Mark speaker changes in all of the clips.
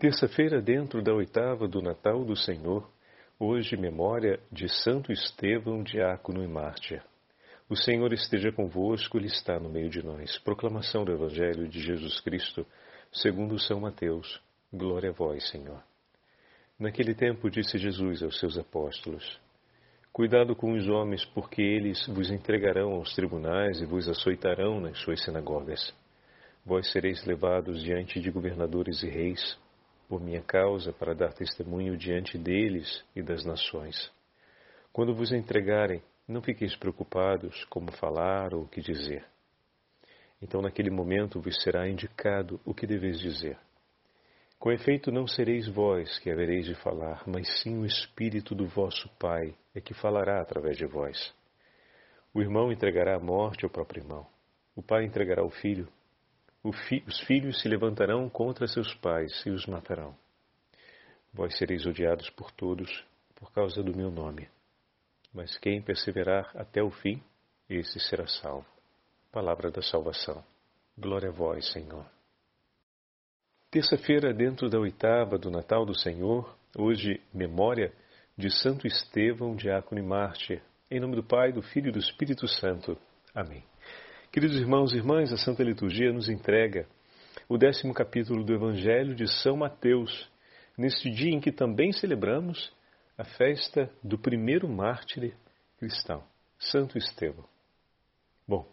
Speaker 1: Terça-feira, dentro da oitava do Natal do Senhor, hoje memória de Santo Estevão, diácono e mártir. O Senhor esteja convosco, Ele está no meio de nós. Proclamação do Evangelho de Jesus Cristo, segundo São Mateus. Glória a vós, Senhor. Naquele tempo disse Jesus aos seus apóstolos: Cuidado com os homens, porque eles vos entregarão aos tribunais e vos açoitarão nas suas sinagogas. Vós sereis levados diante de governadores e reis por minha causa para dar testemunho diante deles e das nações. Quando vos entregarem, não fiqueis preocupados como falar ou o que dizer. Então, naquele momento, vos será indicado o que deveis dizer. Com efeito, não sereis vós que havereis de falar, mas sim o Espírito do vosso Pai é que falará através de vós. O irmão entregará à morte ao próprio irmão. O pai entregará o filho os filhos se levantarão contra seus pais e os matarão. Vós sereis odiados por todos por causa do meu nome. Mas quem perseverar até o fim, esse será salvo. Palavra da salvação. Glória a vós, Senhor. Terça-feira, dentro da oitava do Natal do Senhor, hoje, memória de Santo Estevão, diácono e mártir. Em nome do Pai, do Filho e do Espírito Santo. Amém. Queridos irmãos e irmãs, a Santa Liturgia nos entrega o décimo capítulo do Evangelho de São Mateus, neste dia em que também celebramos a festa do primeiro mártir cristão, Santo Estevão. Bom,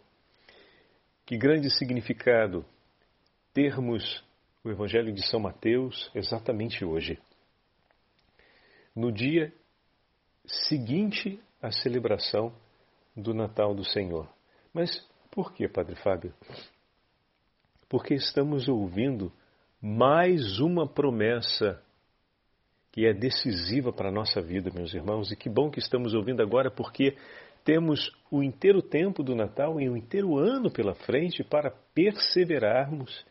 Speaker 1: que grande significado termos o Evangelho de São Mateus exatamente hoje, no dia seguinte à celebração do Natal do Senhor. Mas por que, Padre Fábio? Porque estamos ouvindo mais uma promessa que é decisiva para a nossa vida, meus irmãos, e que bom que estamos ouvindo agora, porque temos o inteiro tempo do Natal e o inteiro ano pela frente para perseverarmos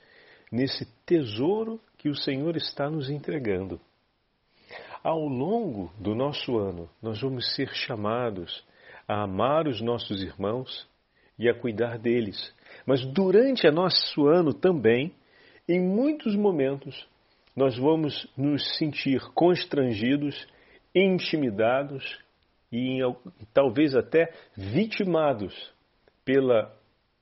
Speaker 1: nesse tesouro que o Senhor está nos entregando. Ao longo do nosso ano, nós vamos ser chamados a amar os nossos irmãos, e a cuidar deles. Mas durante a nosso ano também, em muitos momentos, nós vamos nos sentir constrangidos, intimidados e talvez até vitimados pela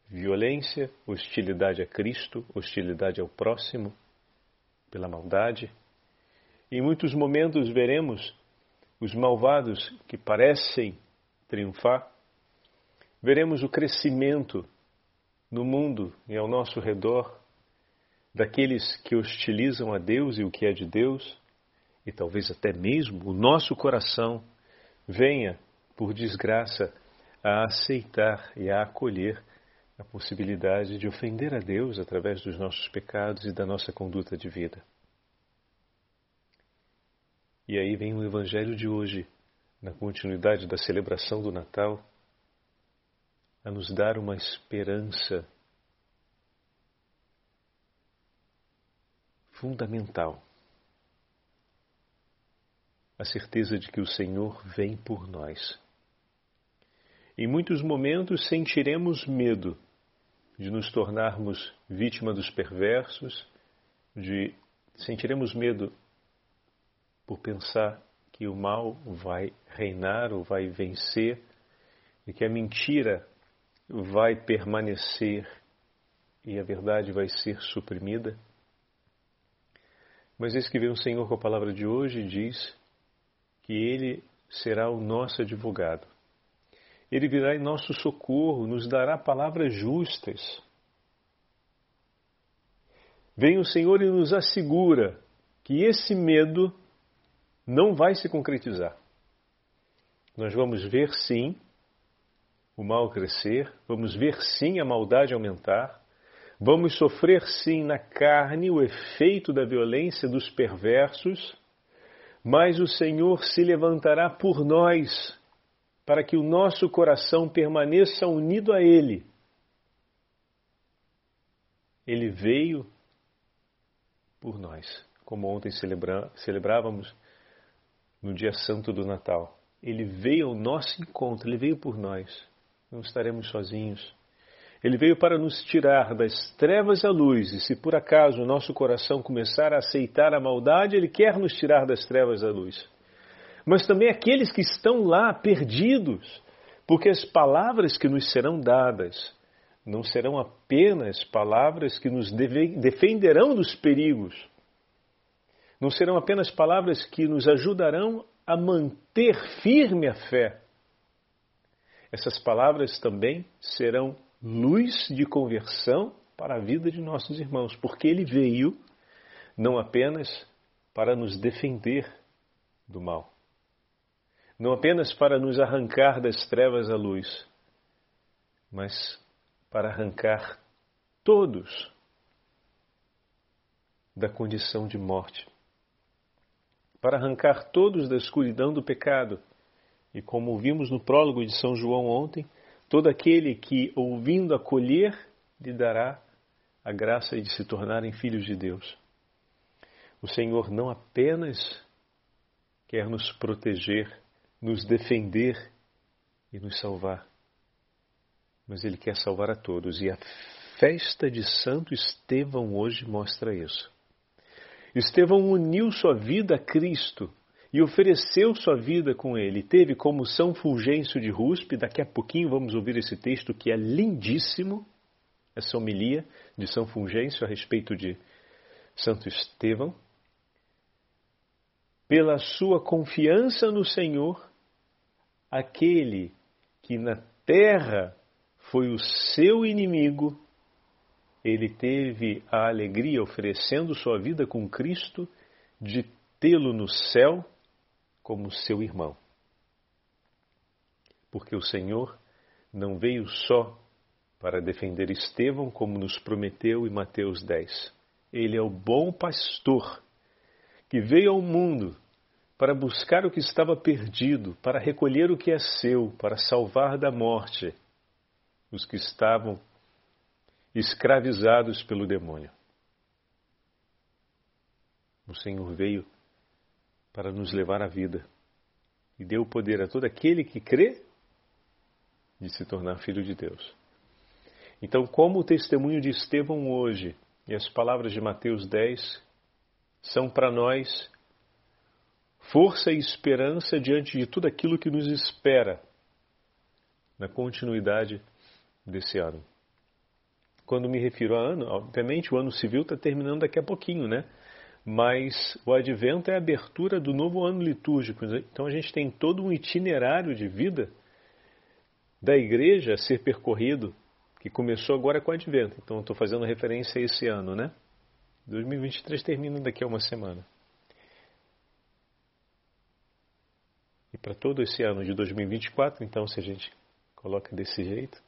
Speaker 1: violência, hostilidade a Cristo, hostilidade ao próximo, pela maldade. Em muitos momentos veremos os malvados que parecem triunfar veremos o crescimento no mundo e ao nosso redor daqueles que hostilizam a Deus e o que é de Deus, e talvez até mesmo o nosso coração venha, por desgraça, a aceitar e a acolher a possibilidade de ofender a Deus através dos nossos pecados e da nossa conduta de vida. E aí vem o Evangelho de hoje, na continuidade da celebração do Natal a nos dar uma esperança fundamental. A certeza de que o Senhor vem por nós. Em muitos momentos sentiremos medo de nos tornarmos vítima dos perversos, de sentiremos medo por pensar que o mal vai reinar ou vai vencer e que a mentira vai permanecer e a verdade vai ser suprimida? Mas eis que vem o Senhor com a palavra de hoje e diz que Ele será o nosso advogado. Ele virá em nosso socorro, nos dará palavras justas. Vem o Senhor e nos assegura que esse medo não vai se concretizar. Nós vamos ver sim o mal crescer, vamos ver sim a maldade aumentar, vamos sofrer sim na carne o efeito da violência dos perversos, mas o Senhor se levantará por nós, para que o nosso coração permaneça unido a Ele. Ele veio por nós, como ontem celebra celebrávamos no dia santo do Natal. Ele veio ao nosso encontro, ele veio por nós não estaremos sozinhos. Ele veio para nos tirar das trevas à luz, e se por acaso o nosso coração começar a aceitar a maldade, Ele quer nos tirar das trevas à luz. Mas também aqueles que estão lá perdidos, porque as palavras que nos serão dadas não serão apenas palavras que nos defenderão dos perigos, não serão apenas palavras que nos ajudarão a manter firme a fé. Essas palavras também serão luz de conversão para a vida de nossos irmãos, porque ele veio não apenas para nos defender do mal, não apenas para nos arrancar das trevas à luz, mas para arrancar todos da condição de morte, para arrancar todos da escuridão do pecado. E como vimos no prólogo de São João ontem, Todo aquele que, ouvindo acolher, lhe dará a graça de se tornarem filhos de Deus. O Senhor não apenas quer nos proteger, nos defender e nos salvar, mas Ele quer salvar a todos. E a festa de Santo Estevão hoje mostra isso. Estevão uniu sua vida a Cristo e ofereceu sua vida com ele. Teve como São Fulgêncio de Ruspe, daqui a pouquinho vamos ouvir esse texto que é lindíssimo, essa homilia de São Fulgêncio a respeito de Santo Estevão. Pela sua confiança no Senhor, aquele que na terra foi o seu inimigo, ele teve a alegria, oferecendo sua vida com Cristo, de tê-lo no céu como seu irmão. Porque o Senhor não veio só para defender Estevão, como nos prometeu em Mateus 10. Ele é o bom pastor que veio ao mundo para buscar o que estava perdido, para recolher o que é seu, para salvar da morte os que estavam escravizados pelo demônio. O Senhor veio para nos levar à vida. E deu o poder a todo aquele que crê de se tornar filho de Deus. Então, como o testemunho de Estevão hoje e as palavras de Mateus 10 são para nós força e esperança diante de tudo aquilo que nos espera na continuidade desse ano. Quando me refiro a ano, obviamente o ano civil está terminando daqui a pouquinho, né? Mas o advento é a abertura do novo ano litúrgico. Então a gente tem todo um itinerário de vida da igreja a ser percorrido, que começou agora com o advento. Então estou fazendo referência a esse ano, né? 2023 termina daqui a uma semana. E para todo esse ano de 2024, então, se a gente coloca desse jeito,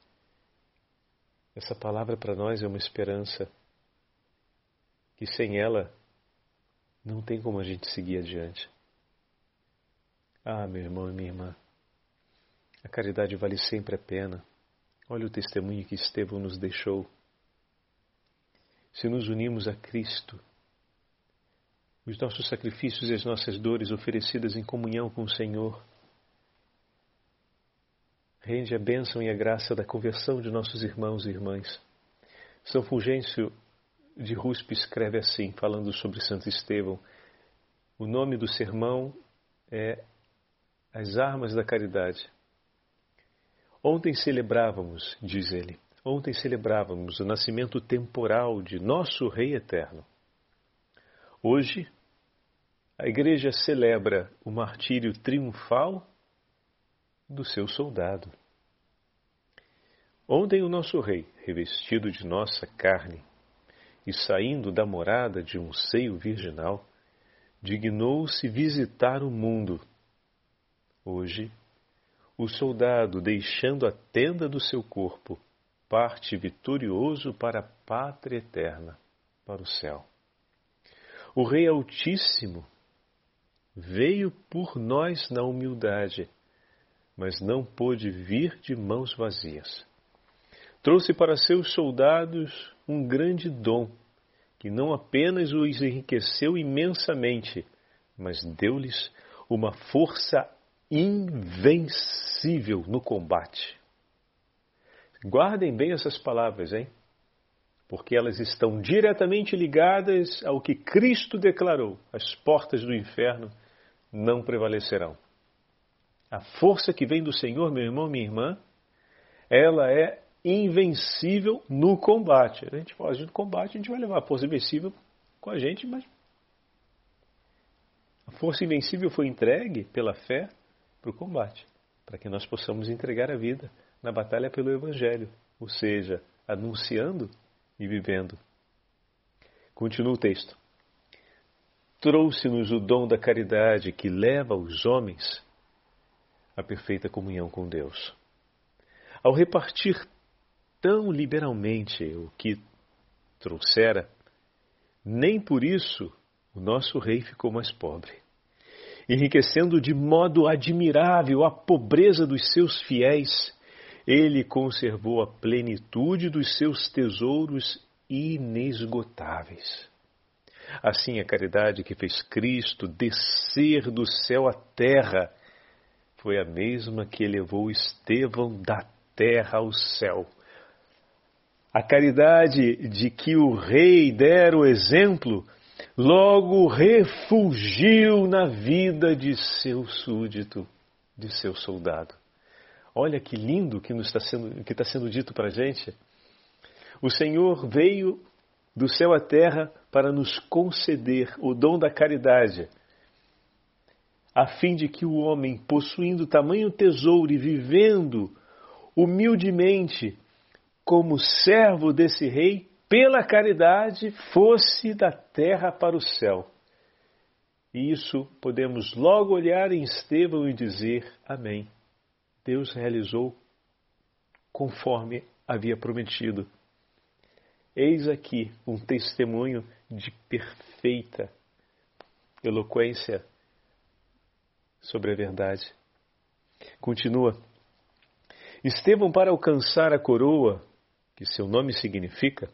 Speaker 1: essa palavra para nós é uma esperança que sem ela não tem como a gente seguir adiante. Ah, meu irmão e minha irmã, a caridade vale sempre a pena. Olha o testemunho que Estevão nos deixou. Se nos unimos a Cristo, os nossos sacrifícios e as nossas dores oferecidas em comunhão com o Senhor, rende a bênção e a graça da conversão de nossos irmãos e irmãs. São Fulgêncio de Ruspe escreve assim, falando sobre Santo Estevão. O nome do sermão é As Armas da Caridade. Ontem celebrávamos, diz ele, ontem celebrávamos o nascimento temporal de nosso Rei Eterno. Hoje, a Igreja celebra o martírio triunfal do seu soldado. Ontem, o nosso Rei, revestido de nossa carne, e saindo da morada de um seio virginal, dignou-se visitar o mundo. Hoje, o soldado, deixando a tenda do seu corpo, parte vitorioso para a pátria eterna, para o céu. O Rei Altíssimo veio por nós na humildade, mas não pôde vir de mãos vazias. Trouxe para seus soldados um grande dom, que não apenas os enriqueceu imensamente, mas deu-lhes uma força invencível no combate. Guardem bem essas palavras, hein? Porque elas estão diretamente ligadas ao que Cristo declarou: as portas do inferno não prevalecerão. A força que vem do Senhor, meu irmão, minha irmã, ela é invencível no combate. A gente fala no combate, a gente vai levar a força invencível com a gente, mas a força invencível foi entregue pela fé para o combate, para que nós possamos entregar a vida na batalha pelo Evangelho, ou seja, anunciando e vivendo. Continua o texto. Trouxe-nos o dom da caridade que leva os homens à perfeita comunhão com Deus. Ao repartir tão liberalmente o que trouxera, nem por isso o nosso rei ficou mais pobre, enriquecendo de modo admirável a pobreza dos seus fiéis. Ele conservou a plenitude dos seus tesouros inesgotáveis. Assim, a caridade que fez Cristo descer do céu à terra foi a mesma que elevou Estevão da terra ao céu. A caridade de que o rei dera o exemplo logo refugiu na vida de seu súdito, de seu soldado. Olha que lindo que está sendo, que está sendo dito para a gente. O Senhor veio do céu à terra para nos conceder o dom da caridade, a fim de que o homem, possuindo tamanho tesouro e vivendo humildemente como servo desse rei, pela caridade fosse da terra para o céu. E isso podemos logo olhar em Estevão e dizer: Amém. Deus realizou conforme havia prometido. Eis aqui um testemunho de perfeita eloquência sobre a verdade. Continua. Estevão, para alcançar a coroa, que seu nome significa,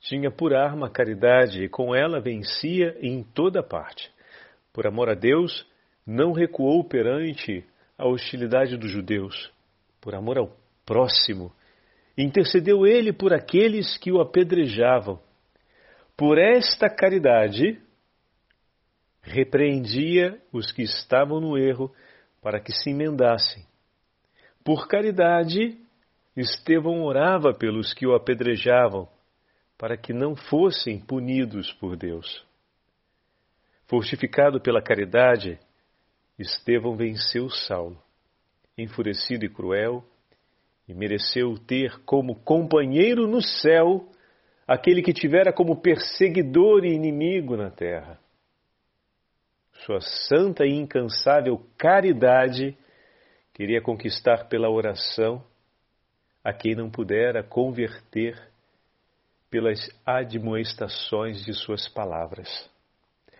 Speaker 1: tinha por arma a caridade e com ela vencia em toda parte. Por amor a Deus, não recuou perante a hostilidade dos judeus. Por amor ao próximo, intercedeu ele por aqueles que o apedrejavam. Por esta caridade, repreendia os que estavam no erro para que se emendassem. Por caridade, Estevão orava pelos que o apedrejavam para que não fossem punidos por Deus. Fortificado pela caridade, Estevão venceu Saulo, enfurecido e cruel, e mereceu ter como companheiro no céu aquele que tivera como perseguidor e inimigo na terra. Sua santa e incansável caridade queria conquistar pela oração a quem não pudera converter pelas admoestações de suas palavras.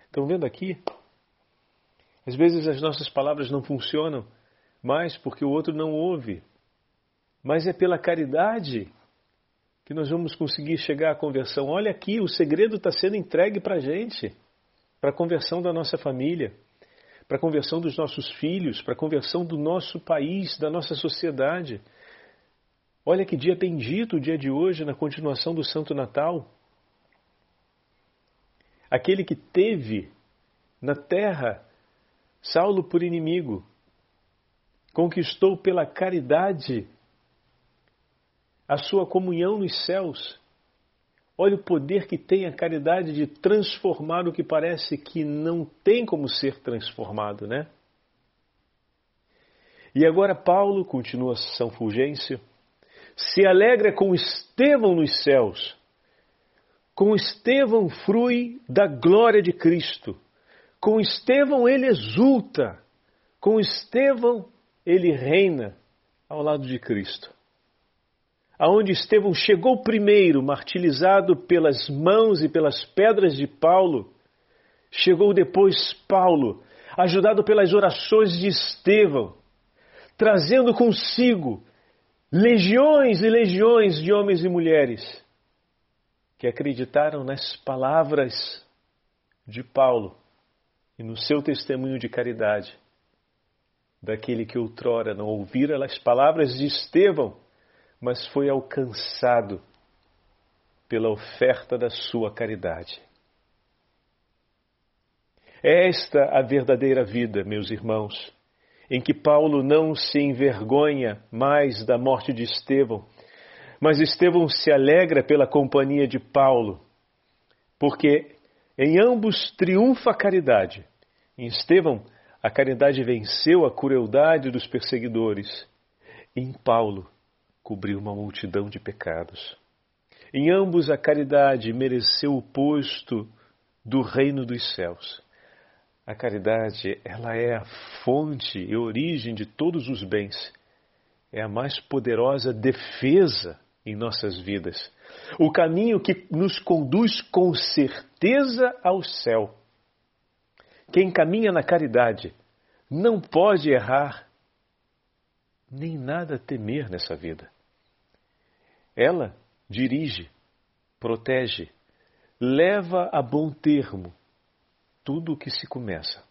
Speaker 1: Estão vendo aqui? Às vezes as nossas palavras não funcionam mais porque o outro não ouve, mas é pela caridade que nós vamos conseguir chegar à conversão. Olha aqui, o segredo está sendo entregue para a gente, para a conversão da nossa família, para a conversão dos nossos filhos, para a conversão do nosso país, da nossa sociedade. Olha que dia bendito o dia de hoje, na continuação do Santo Natal. Aquele que teve na terra Saulo por inimigo, conquistou pela caridade a sua comunhão nos céus. Olha o poder que tem a caridade de transformar o que parece que não tem como ser transformado, né? E agora Paulo, continua São Fulgêncio, se alegra com Estevão nos céus. Com Estevão frui da glória de Cristo. Com Estevão ele exulta. Com Estevão ele reina ao lado de Cristo. Aonde Estevão chegou primeiro, martirizado pelas mãos e pelas pedras de Paulo, chegou depois Paulo, ajudado pelas orações de Estevão, trazendo consigo legiões e legiões de homens e mulheres que acreditaram nas palavras de Paulo e no seu testemunho de caridade, daquele que outrora não ouvira as palavras de Estevão, mas foi alcançado pela oferta da sua caridade. É esta a verdadeira vida, meus irmãos, em que Paulo não se envergonha mais da morte de Estevão, mas Estevão se alegra pela companhia de Paulo, porque em ambos triunfa a caridade. Em Estevão, a caridade venceu a crueldade dos perseguidores. Em Paulo, cobriu uma multidão de pecados. Em ambos, a caridade mereceu o posto do reino dos céus. A caridade, ela é a fonte e origem de todos os bens. É a mais poderosa defesa em nossas vidas. O caminho que nos conduz com certeza ao céu. Quem caminha na caridade não pode errar, nem nada temer nessa vida. Ela dirige, protege, leva a bom termo tudo o que se começa.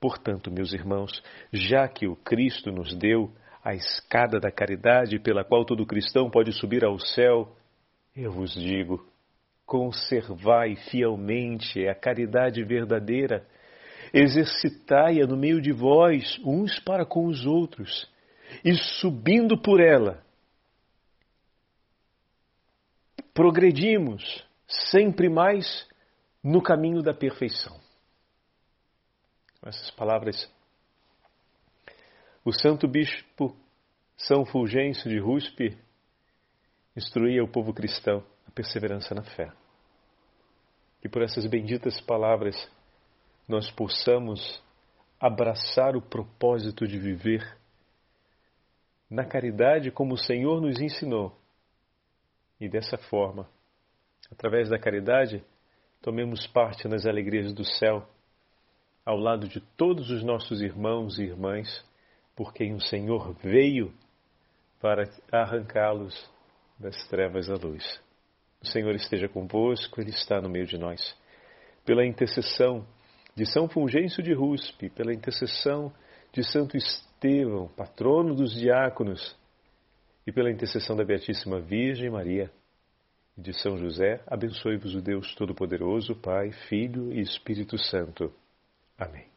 Speaker 1: Portanto, meus irmãos, já que o Cristo nos deu a escada da caridade pela qual todo cristão pode subir ao céu, eu vos digo, conservai fielmente a caridade verdadeira, exercitai-a no meio de vós, uns para com os outros, e subindo por ela, progredimos sempre mais no caminho da perfeição. Com essas palavras, o santo bispo São Fulgêncio de Ruspe instruía o povo cristão a perseverança na fé. E por essas benditas palavras nós possamos abraçar o propósito de viver na caridade como o Senhor nos ensinou. E dessa forma, através da caridade, tomemos parte nas alegrias do céu, ao lado de todos os nossos irmãos e irmãs, por quem o Senhor veio para arrancá-los das trevas à luz. O Senhor esteja convosco, Ele está no meio de nós. Pela intercessão de São Fulgêncio de Ruspe, pela intercessão de Santo Estevão, patrono dos diáconos, e pela intercessão da Beatíssima Virgem Maria, de São José, abençoe-vos o Deus Todo-Poderoso, Pai, Filho e Espírito Santo. Amém.